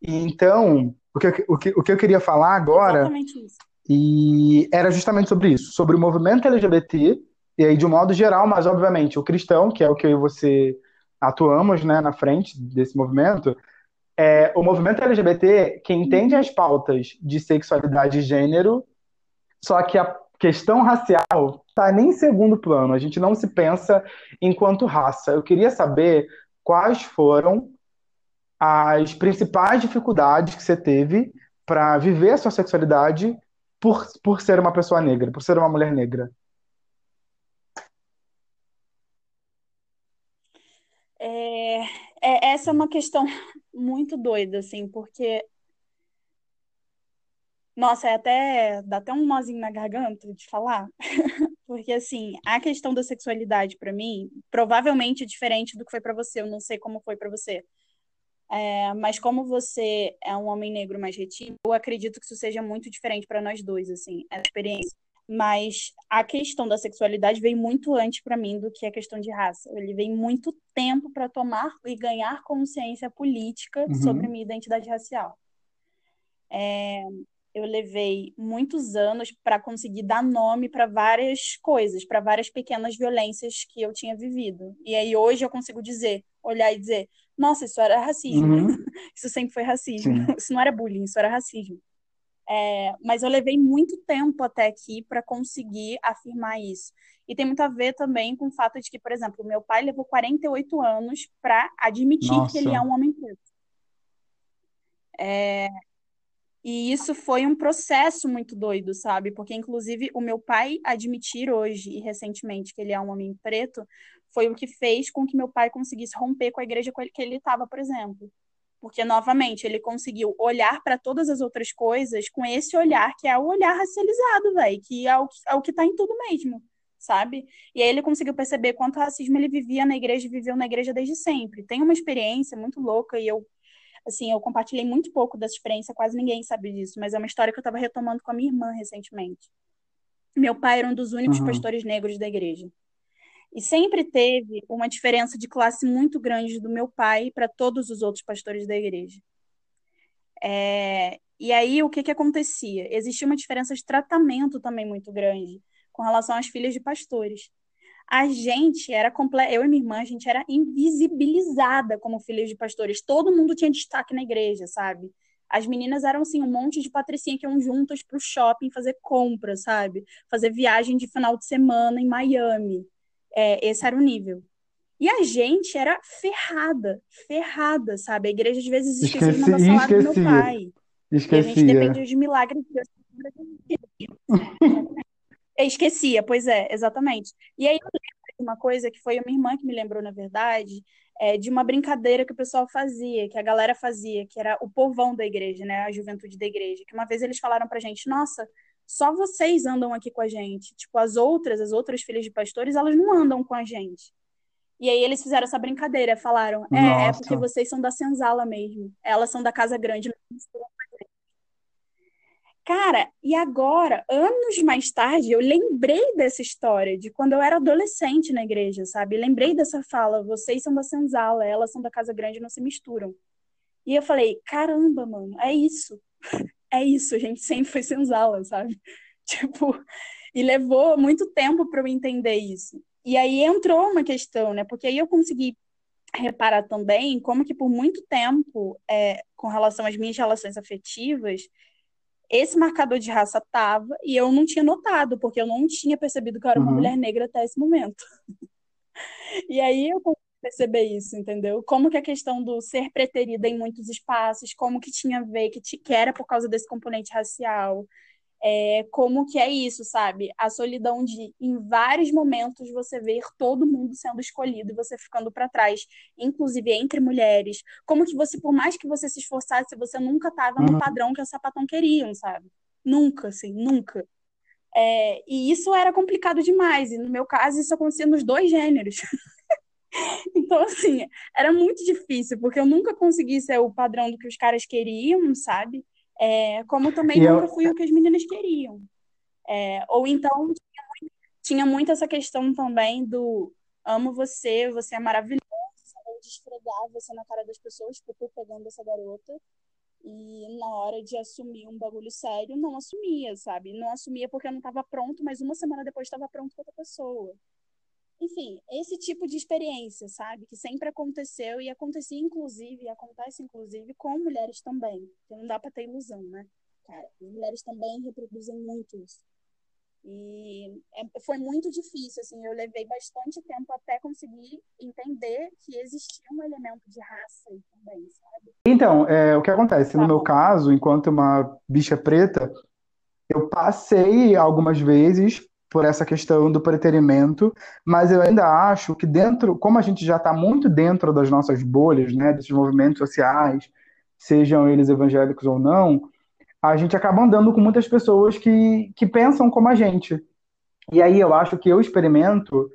E então, o que, o, que, o que eu queria falar agora. Exatamente isso. E era justamente sobre isso, sobre o movimento LGBT, e aí de um modo geral, mas obviamente o cristão, que é o que eu e você atuamos né, na frente desse movimento, é, o movimento LGBT que entende as pautas de sexualidade e gênero, só que a questão racial está nem em segundo plano. A gente não se pensa enquanto raça. Eu queria saber quais foram as principais dificuldades que você teve para viver a sua sexualidade por, por ser uma pessoa negra, por ser uma mulher negra. É, é, essa é uma questão muito doida, assim, porque. Nossa, é até. dá até um nozinho na garganta de falar. porque, assim, a questão da sexualidade, para mim, provavelmente é diferente do que foi para você. Eu não sei como foi para você. É, mas como você é um homem negro mais retido, eu acredito que isso seja muito diferente para nós dois, assim, a experiência. Mas a questão da sexualidade veio muito antes para mim do que a questão de raça. Ele veio muito tempo para tomar e ganhar consciência política uhum. sobre minha identidade racial. É, eu levei muitos anos para conseguir dar nome para várias coisas, para várias pequenas violências que eu tinha vivido. E aí hoje eu consigo dizer, olhar e dizer, nossa, isso era racismo. Uhum. isso sempre foi racismo. Sim. Isso não era bullying, isso era racismo. É, mas eu levei muito tempo até aqui para conseguir afirmar isso. E tem muito a ver também com o fato de que, por exemplo, meu pai levou 48 anos para admitir Nossa. que ele é um homem preto. É, e isso foi um processo muito doido, sabe? Porque, inclusive, o meu pai admitir hoje e recentemente que ele é um homem preto foi o que fez com que meu pai conseguisse romper com a igreja que ele estava, por exemplo. Porque, novamente, ele conseguiu olhar para todas as outras coisas com esse olhar, que é o olhar racializado, velho, que é o, é o que está em tudo mesmo, sabe? E aí ele conseguiu perceber quanto racismo ele vivia na igreja e viveu na igreja desde sempre. Tem uma experiência muito louca e eu, assim, eu compartilhei muito pouco dessa experiência, quase ninguém sabe disso, mas é uma história que eu estava retomando com a minha irmã recentemente. Meu pai era um dos únicos uhum. pastores negros da igreja. E sempre teve uma diferença de classe muito grande do meu pai para todos os outros pastores da igreja. É, e aí, o que, que acontecia? Existia uma diferença de tratamento também muito grande com relação às filhas de pastores. A gente era completo, eu e minha irmã, a gente era invisibilizada como filhas de pastores. Todo mundo tinha destaque na igreja, sabe? As meninas eram assim, um monte de patricinha que iam juntas pro shopping fazer compra, sabe? Fazer viagem de final de semana em Miami. É, esse era o nível. E a gente era ferrada, ferrada, sabe? A igreja às vezes esquecia de mandar salário do meu pai. Esquecia. E a gente dependia de milagres de Deus. Esquecia, pois é, exatamente. E aí eu lembro de uma coisa que foi a minha irmã que me lembrou, na verdade, é, de uma brincadeira que o pessoal fazia, que a galera fazia, que era o povão da igreja, né? A juventude da igreja. Que uma vez eles falaram pra gente, nossa, só vocês andam aqui com a gente. Tipo, as outras, as outras filhas de pastores, elas não andam com a gente. E aí eles fizeram essa brincadeira, falaram, é, é porque vocês são da senzala mesmo. Elas são da casa grande, Cara, e agora, anos mais tarde, eu lembrei dessa história de quando eu era adolescente na igreja, sabe? Lembrei dessa fala, vocês são da senzala, elas são da casa grande, não se misturam. E eu falei, caramba, mano, é isso. É isso, a gente sempre foi senzala, sabe? Tipo, e levou muito tempo para eu entender isso. E aí entrou uma questão, né? Porque aí eu consegui reparar também como que por muito tempo, é, com relação às minhas relações afetivas, esse marcador de raça tava e eu não tinha notado, porque eu não tinha percebido que eu era uma uhum. mulher negra até esse momento. e aí eu consegui perceber isso, entendeu? Como que a questão do ser preterida em muitos espaços, como que tinha a ver que, que era por causa desse componente racial, é, como que é isso, sabe? A solidão de, em vários momentos, você ver todo mundo sendo escolhido e você ficando para trás, inclusive entre mulheres. Como que você, por mais que você se esforçasse, você nunca estava no uhum. padrão que a sapatão queriam, sabe? Nunca, assim, nunca. É, e isso era complicado demais. E no meu caso, isso acontecia nos dois gêneros. então, assim, era muito difícil, porque eu nunca consegui ser o padrão do que os caras queriam, sabe? É, como também e nunca eu... fui o que as meninas queriam. É, ou então tinha, tinha muito essa questão também do amo você, você é maravilhosa, de esfregar você na cara das pessoas, porque eu tô pegando essa garota. E na hora de assumir um bagulho sério, não assumia, sabe? Não assumia porque eu não estava pronto, mas uma semana depois estava pronto com outra pessoa. Enfim, esse tipo de experiência, sabe? Que sempre aconteceu e acontecia, inclusive, e acontece, inclusive, com mulheres também. Porque não dá para ter ilusão, né? Cara, as mulheres também reproduzem muito isso. E é, foi muito difícil, assim, eu levei bastante tempo até conseguir entender que existia um elemento de raça aí também, sabe? Então, é, o que acontece? Tá no meu caso, enquanto uma bicha preta, eu passei algumas vezes por essa questão do preterimento, mas eu ainda acho que dentro, como a gente já está muito dentro das nossas bolhas, né, desses movimentos sociais, sejam eles evangélicos ou não, a gente acaba andando com muitas pessoas que, que pensam como a gente. E aí eu acho que eu experimento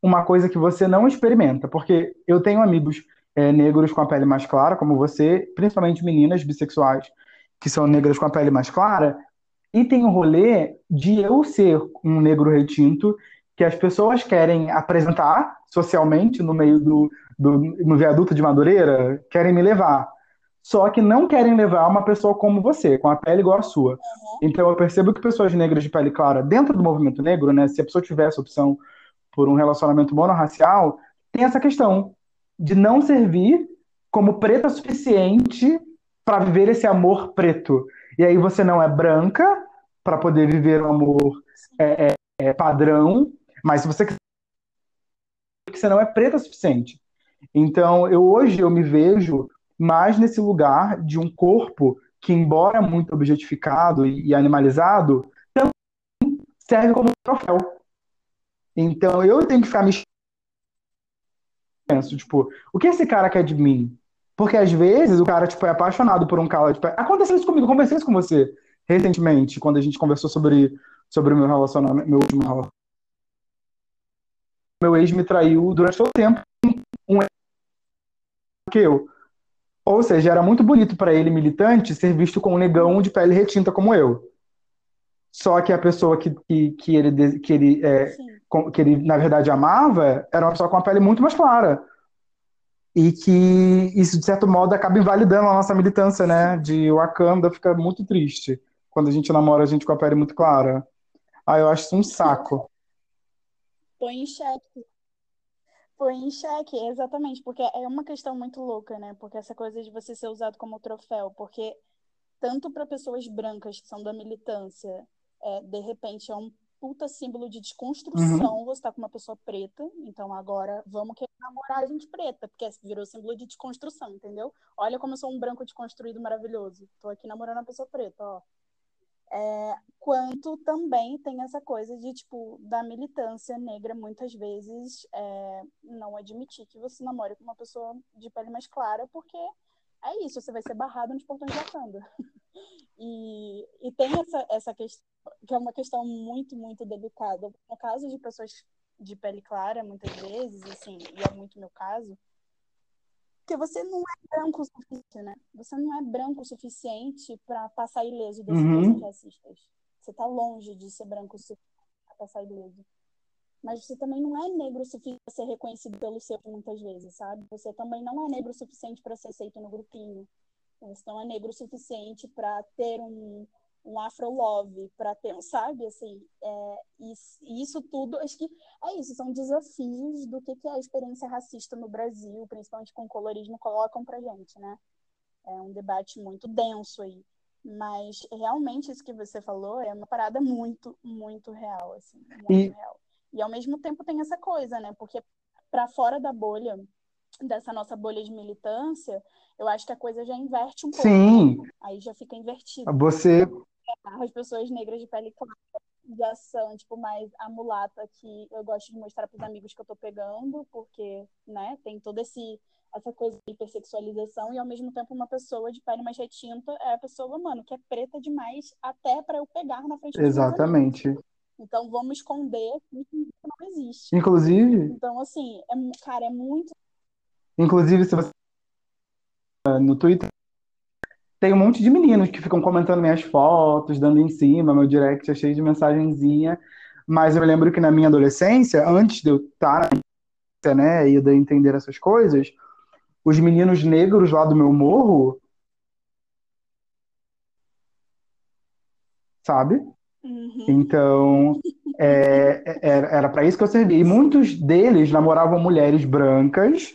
uma coisa que você não experimenta, porque eu tenho amigos é, negros com a pele mais clara, como você, principalmente meninas bissexuais que são negras com a pele mais clara, e tem o rolê de eu ser um negro retinto que as pessoas querem apresentar socialmente no meio do, do no viaduto de Madureira, querem me levar. Só que não querem levar uma pessoa como você, com a pele igual a sua. Uhum. Então eu percebo que pessoas negras de pele clara, dentro do movimento negro, né, se a pessoa tivesse opção por um relacionamento monorracial, tem essa questão de não servir como preta suficiente para viver esse amor preto. E aí você não é branca para poder viver um amor é, é, é, padrão, mas se você quiser, você não é preta o suficiente. Então, eu hoje eu me vejo mais nesse lugar de um corpo que, embora muito objetificado e, e animalizado, também serve como troféu. Então, eu tenho que ficar me penso, tipo, o que esse cara quer de mim? Porque às vezes o cara, tipo, é apaixonado por um cara. Tipo, aconteceu isso comigo, eu conversei isso com você recentemente, quando a gente conversou sobre, sobre o meu relacionamento, meu último relacionamento. Meu ex me traiu durante todo o tempo um que eu. Ou seja, era muito bonito para ele, militante, ser visto como um negão de pele retinta como eu. Só que a pessoa que, que, que ele, que, ele, é, que ele, na verdade, amava era uma pessoa com a pele muito mais clara. E que isso, de certo modo, acaba invalidando a nossa militância, né? De Wakanda fica muito triste quando a gente namora a gente com a pele muito clara. Ah, eu acho isso um saco. Põe em xeque. Põe em xeque, exatamente, porque é uma questão muito louca, né? Porque essa coisa de você ser usado como troféu, porque tanto para pessoas brancas que são da militância, é, de repente é um puta símbolo de desconstrução uhum. você tá com uma pessoa preta, então agora vamos querer namorar a gente preta, porque virou símbolo de desconstrução, entendeu? Olha como eu sou um branco desconstruído maravilhoso. Tô aqui namorando uma pessoa preta, ó. É, quanto também tem essa coisa de, tipo, da militância negra muitas vezes é, não admitir que você namore com uma pessoa de pele mais clara, porque é isso, você vai ser barrado nos portões da Wakanda. E, e tem essa, essa questão, que é uma questão muito, muito delicada. No caso de pessoas de pele clara, muitas vezes, assim, e é muito meu caso, porque você não é branco o suficiente, né? Você não é branco o suficiente para passar ileso das uhum. racistas. Você está longe de ser branco o suficiente para passar ileso. Mas você também não é negro o suficiente para ser reconhecido pelo seu muitas vezes, sabe? Você também não é negro o suficiente para ser aceito no grupinho. Você não é negro o suficiente para ter um, um afro love, para ter, sabe, assim, é, isso, isso tudo, acho que é isso, são desafios do que, que é a experiência racista no Brasil, principalmente com o colorismo, colocam pra gente, né? É um debate muito denso aí. Mas realmente isso que você falou é uma parada muito, muito real, assim, muito e... real. E ao mesmo tempo tem essa coisa, né? Porque para fora da bolha, dessa nossa bolha de militância, eu acho que a coisa já inverte um pouco. Sim. Aí já fica invertido. Você. As pessoas negras de pele clara já são, tipo, mais a mulata que eu gosto de mostrar para os amigos que eu tô pegando, porque, né, tem toda esse essa coisa de hipersexualização e ao mesmo tempo uma pessoa de pele mais retinta é a pessoa, mano, que é preta demais até para eu pegar na frente Exatamente. Então vamos esconder que não existe. Inclusive. Então assim, é, cara, é muito. Inclusive se você no Twitter tem um monte de meninos que ficam comentando minhas fotos, dando em cima, meu direct é cheio de mensagenzinha. Mas eu lembro que na minha adolescência, antes de eu estar na né, e de entender essas coisas, os meninos negros lá do meu morro, sabe? Uhum. Então, é, é era para isso que eu servia. E muitos deles namoravam mulheres brancas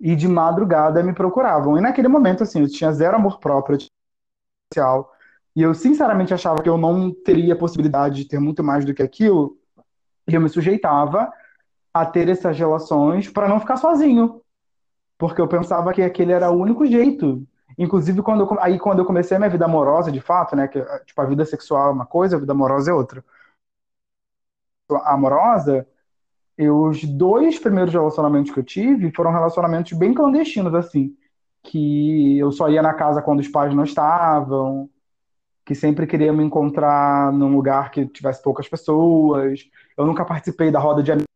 e de madrugada me procuravam. E naquele momento, assim, eu tinha zero amor próprio social. E eu, sinceramente, achava que eu não teria possibilidade de ter muito mais do que aquilo. E eu me sujeitava a ter essas relações para não ficar sozinho. Porque eu pensava que aquele era o único jeito. Inclusive, quando eu, aí quando eu comecei a minha vida amorosa, de fato, né? Que, tipo, a vida sexual é uma coisa, a vida amorosa é outra. Amorosa, eu, os dois primeiros relacionamentos que eu tive foram relacionamentos bem clandestinos, assim. Que eu só ia na casa quando os pais não estavam, que sempre queria me encontrar num lugar que tivesse poucas pessoas. Eu nunca participei da roda de amigos.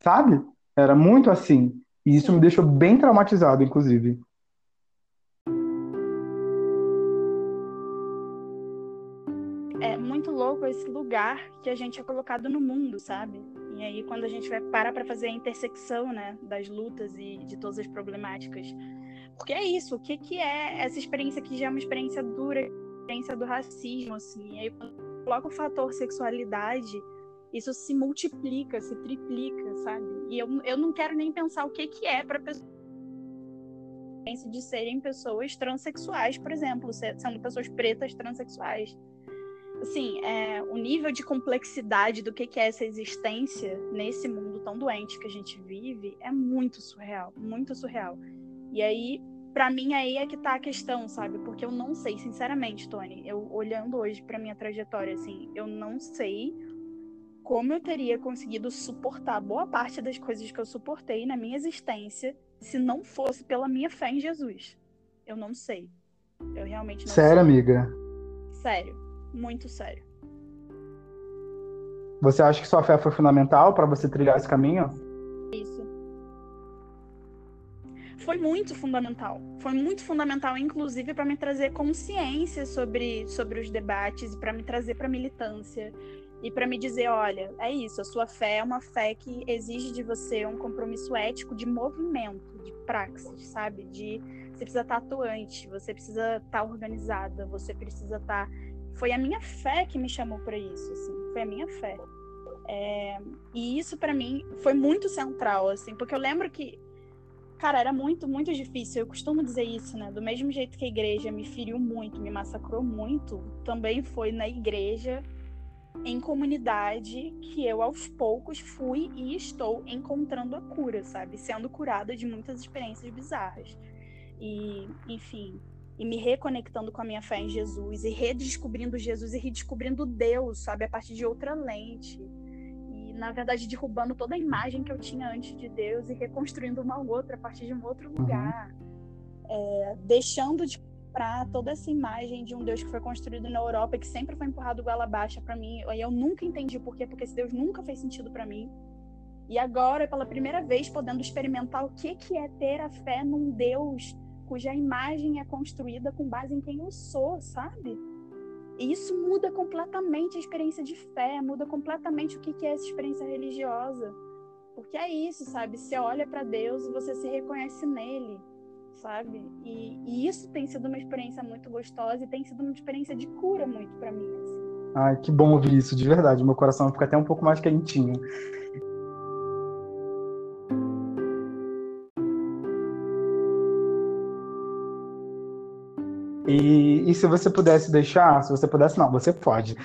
Sabe? Era muito assim. E isso me deixou bem traumatizado, inclusive. Esse lugar que a gente é colocado no mundo, sabe? E aí quando a gente vai parar para fazer a intersecção, né, das lutas e de todas as problemáticas, porque é isso, o que que é essa experiência que já é uma experiência dura, experiência do racismo, assim, e aí quando coloca o fator sexualidade, isso se multiplica, se triplica, sabe? E eu, eu não quero nem pensar o que que é para pessoas de serem pessoas transexuais, por exemplo, sendo pessoas pretas transexuais assim, é, o nível de complexidade do que, que é essa existência nesse mundo tão doente que a gente vive é muito surreal, muito surreal. E aí, para mim, aí é que tá a questão, sabe? Porque eu não sei, sinceramente, Tony, eu olhando hoje para minha trajetória, assim, eu não sei como eu teria conseguido suportar boa parte das coisas que eu suportei na minha existência se não fosse pela minha fé em Jesus. Eu não sei. Eu realmente não Sério, sei. amiga? Sério muito sério. Você acha que sua fé foi fundamental para você trilhar esse caminho? Isso. Foi muito fundamental. Foi muito fundamental, inclusive, para me trazer consciência sobre, sobre os debates e para me trazer para militância. e para me dizer, olha, é isso, a sua fé é uma fé que exige de você um compromisso ético de movimento, de praxis, sabe? De você precisa estar atuante, você precisa estar organizada, você precisa estar. Foi a minha fé que me chamou para isso, assim, foi a minha fé. É... E isso para mim foi muito central, assim, porque eu lembro que Cara, era muito, muito difícil. Eu costumo dizer isso, né? Do mesmo jeito que a igreja me feriu muito, me massacrou muito, também foi na igreja em comunidade que eu aos poucos fui e estou encontrando a cura, sabe? Sendo curada de muitas experiências bizarras. E, enfim, e me reconectando com a minha fé em Jesus e redescobrindo Jesus e redescobrindo Deus, sabe, a partir de outra lente. E na verdade derrubando toda a imagem que eu tinha antes de Deus e reconstruindo uma outra a partir de um outro uhum. lugar. É, deixando de para toda essa imagem de um Deus que foi construído na Europa e que sempre foi empurrado goela abaixo para mim. E eu nunca entendi por quê, porque esse Deus nunca fez sentido para mim. E agora, pela primeira vez, podendo experimentar o que, que é ter a fé num Deus cuja imagem é construída com base em quem eu sou, sabe? E isso muda completamente a experiência de fé, muda completamente o que, é essa experiência religiosa. Porque é isso, sabe? Você olha para Deus e você se reconhece nele sabe? E, e, isso tem sido uma experiência muito gostosa e tem sido uma experiência de cura muito para mim. Assim. Ai, que bom ouvir isso, de verdade. Meu coração fica até um pouco mais quentinho. E, e se você pudesse deixar, se você pudesse, não, você pode.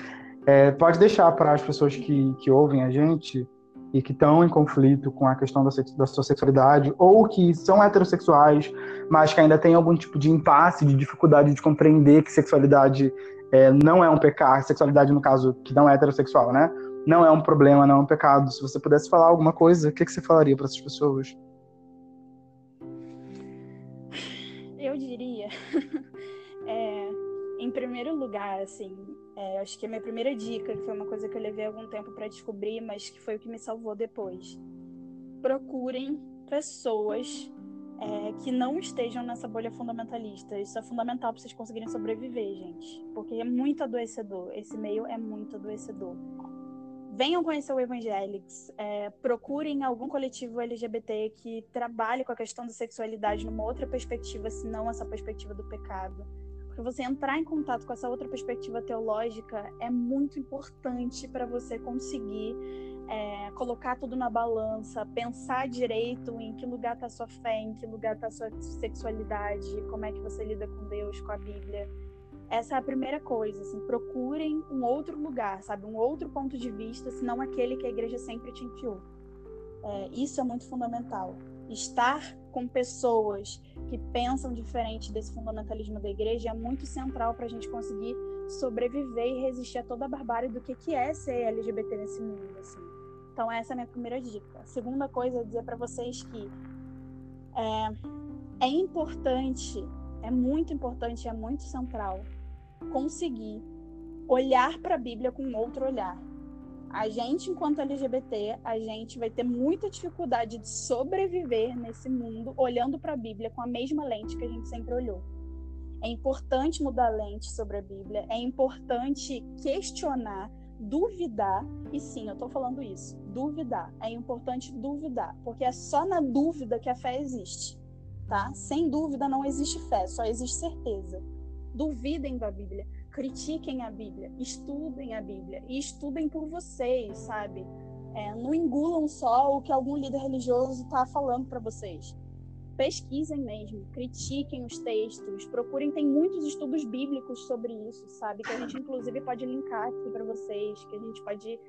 É, pode deixar para as pessoas que, que ouvem a gente e que estão em conflito com a questão da, da sua sexualidade, ou que são heterossexuais, mas que ainda têm algum tipo de impasse, de dificuldade de compreender que sexualidade é, não é um pecado, sexualidade, no caso, que não é heterossexual, né? Não é um problema, não é um pecado. Se você pudesse falar alguma coisa, o que, que você falaria para essas pessoas? Eu diria, em primeiro lugar, assim, é, acho que a minha primeira dica, que foi uma coisa que eu levei algum tempo para descobrir, mas que foi o que me salvou depois. Procurem pessoas é, que não estejam nessa bolha fundamentalista. Isso é fundamental para vocês conseguirem sobreviver, gente. Porque é muito adoecedor. Esse meio é muito adoecedor. Venham conhecer o Evangelics. É, procurem algum coletivo LGBT que trabalhe com a questão da sexualidade numa outra perspectiva, senão essa perspectiva do pecado porque você entrar em contato com essa outra perspectiva teológica é muito importante para você conseguir é, colocar tudo na balança, pensar direito em que lugar está sua fé, em que lugar está sua sexualidade, como é que você lida com Deus, com a Bíblia. Essa é a primeira coisa, assim, procurem um outro lugar, sabe, um outro ponto de vista, senão aquele que a igreja sempre te enfiou. É, isso é muito fundamental estar com pessoas que pensam diferente desse fundamentalismo da igreja é muito central para a gente conseguir sobreviver e resistir a toda a barbárie do que, que é ser LGBT nesse mundo. Assim. Então, essa é a minha primeira dica. A segunda coisa é dizer para vocês que é, é importante, é muito importante, é muito central conseguir olhar para a Bíblia com outro olhar a gente, enquanto LGBT, a gente vai ter muita dificuldade de sobreviver nesse mundo olhando para a Bíblia com a mesma lente que a gente sempre olhou. É importante mudar a lente sobre a Bíblia, é importante questionar, duvidar, e sim, eu estou falando isso, duvidar. É importante duvidar, porque é só na dúvida que a fé existe, tá? Sem dúvida não existe fé, só existe certeza. Duvidem da Bíblia critiquem a Bíblia, estudem a Bíblia e estudem por vocês, sabe? É, não engulam só o que algum líder religioso está falando para vocês. Pesquisem mesmo, critiquem os textos, procurem. Tem muitos estudos bíblicos sobre isso, sabe? Que a gente, inclusive, pode linkar aqui para vocês, que a gente pode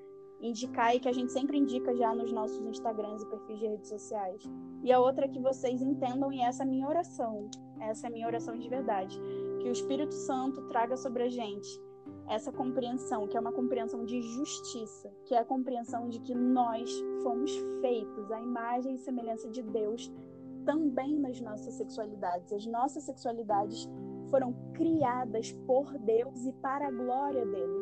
indicar e que a gente sempre indica já nos nossos Instagrams e perfis de redes sociais. E a outra é que vocês entendam, e essa é a minha oração, essa é a minha oração de verdade, que o Espírito Santo traga sobre a gente essa compreensão, que é uma compreensão de justiça, que é a compreensão de que nós fomos feitos à imagem e semelhança de Deus também nas nossas sexualidades. As nossas sexualidades foram criadas por Deus e para a glória dele.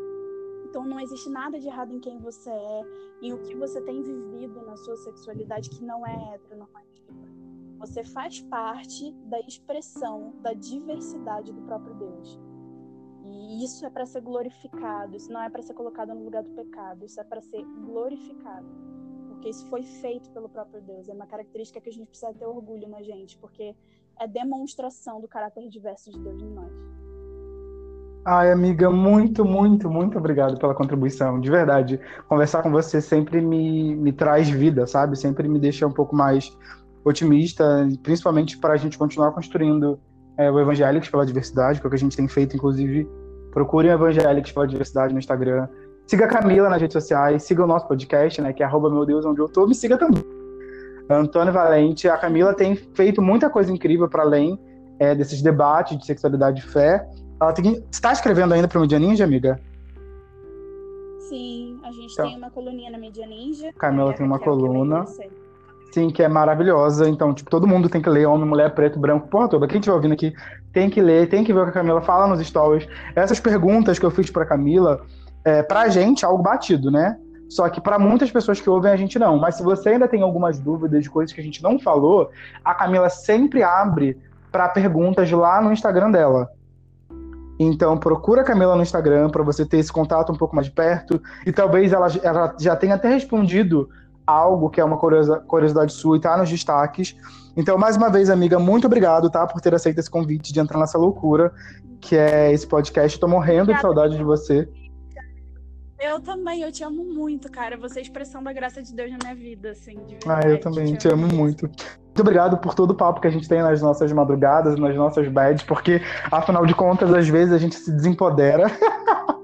Então não existe nada de errado em quem você é, em o que você tem vivido na sua sexualidade que não é heteronormativa. Você faz parte da expressão da diversidade do próprio Deus. E isso é para ser glorificado, isso não é para ser colocado no lugar do pecado, isso é para ser glorificado. Porque isso foi feito pelo próprio Deus. É uma característica que a gente precisa ter orgulho na gente, porque é demonstração do caráter diverso de Deus em nós. Ai, amiga, muito, muito, muito obrigado pela contribuição. De verdade, conversar com você sempre me, me traz vida, sabe? Sempre me deixa um pouco mais otimista, principalmente para a gente continuar construindo é, o Evangélicos pela Diversidade, que é o que a gente tem feito, inclusive. Procurem o Evangélicos pela Diversidade no Instagram. Siga a Camila nas redes sociais, siga o nosso podcast, né, que é arroba meu Deus onde eu tô, me siga também. Antônio Valente, a Camila tem feito muita coisa incrível para além é, desses debates de sexualidade e fé. Ela tem... está escrevendo ainda para o Media Ninja, amiga? Sim, a gente então, tem uma coluninha na Media Ninja. Camila tem uma coluna. Sim, que é maravilhosa. Então, tipo, todo mundo tem que ler, homem, mulher, preto, branco, porra toda. Quem estiver ouvindo aqui tem que ler, tem que ver o que a Camila fala nos stories. Essas perguntas que eu fiz pra Camila, é, pra gente é algo batido, né? Só que para muitas pessoas que ouvem a gente não. Mas se você ainda tem algumas dúvidas de coisas que a gente não falou, a Camila sempre abre para perguntas lá no Instagram dela. Então procura a Camila no Instagram para você ter esse contato um pouco mais perto e talvez ela, ela já tenha até respondido algo que é uma curiosidade sua e tá nos destaques. Então, mais uma vez, amiga, muito obrigado, tá, por ter aceito esse convite de entrar nessa loucura que é esse podcast. Tô morrendo Obrigada. de saudade de você. Eu também, eu te amo muito, cara. Você é a expressão da graça de Deus na minha vida, assim. Ah, eu também te, te amo, amo muito. Muito obrigado por todo o papo que a gente tem nas nossas madrugadas, nas nossas beds, porque, afinal de contas, às vezes a gente se desempodera.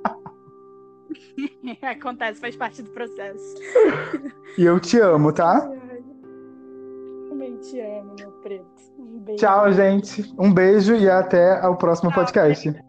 Acontece, faz parte do processo. E eu te amo, tá? Também te amo, meu preto. Um beijo. Tchau, gente. Um beijo e até o próximo Tchau, podcast.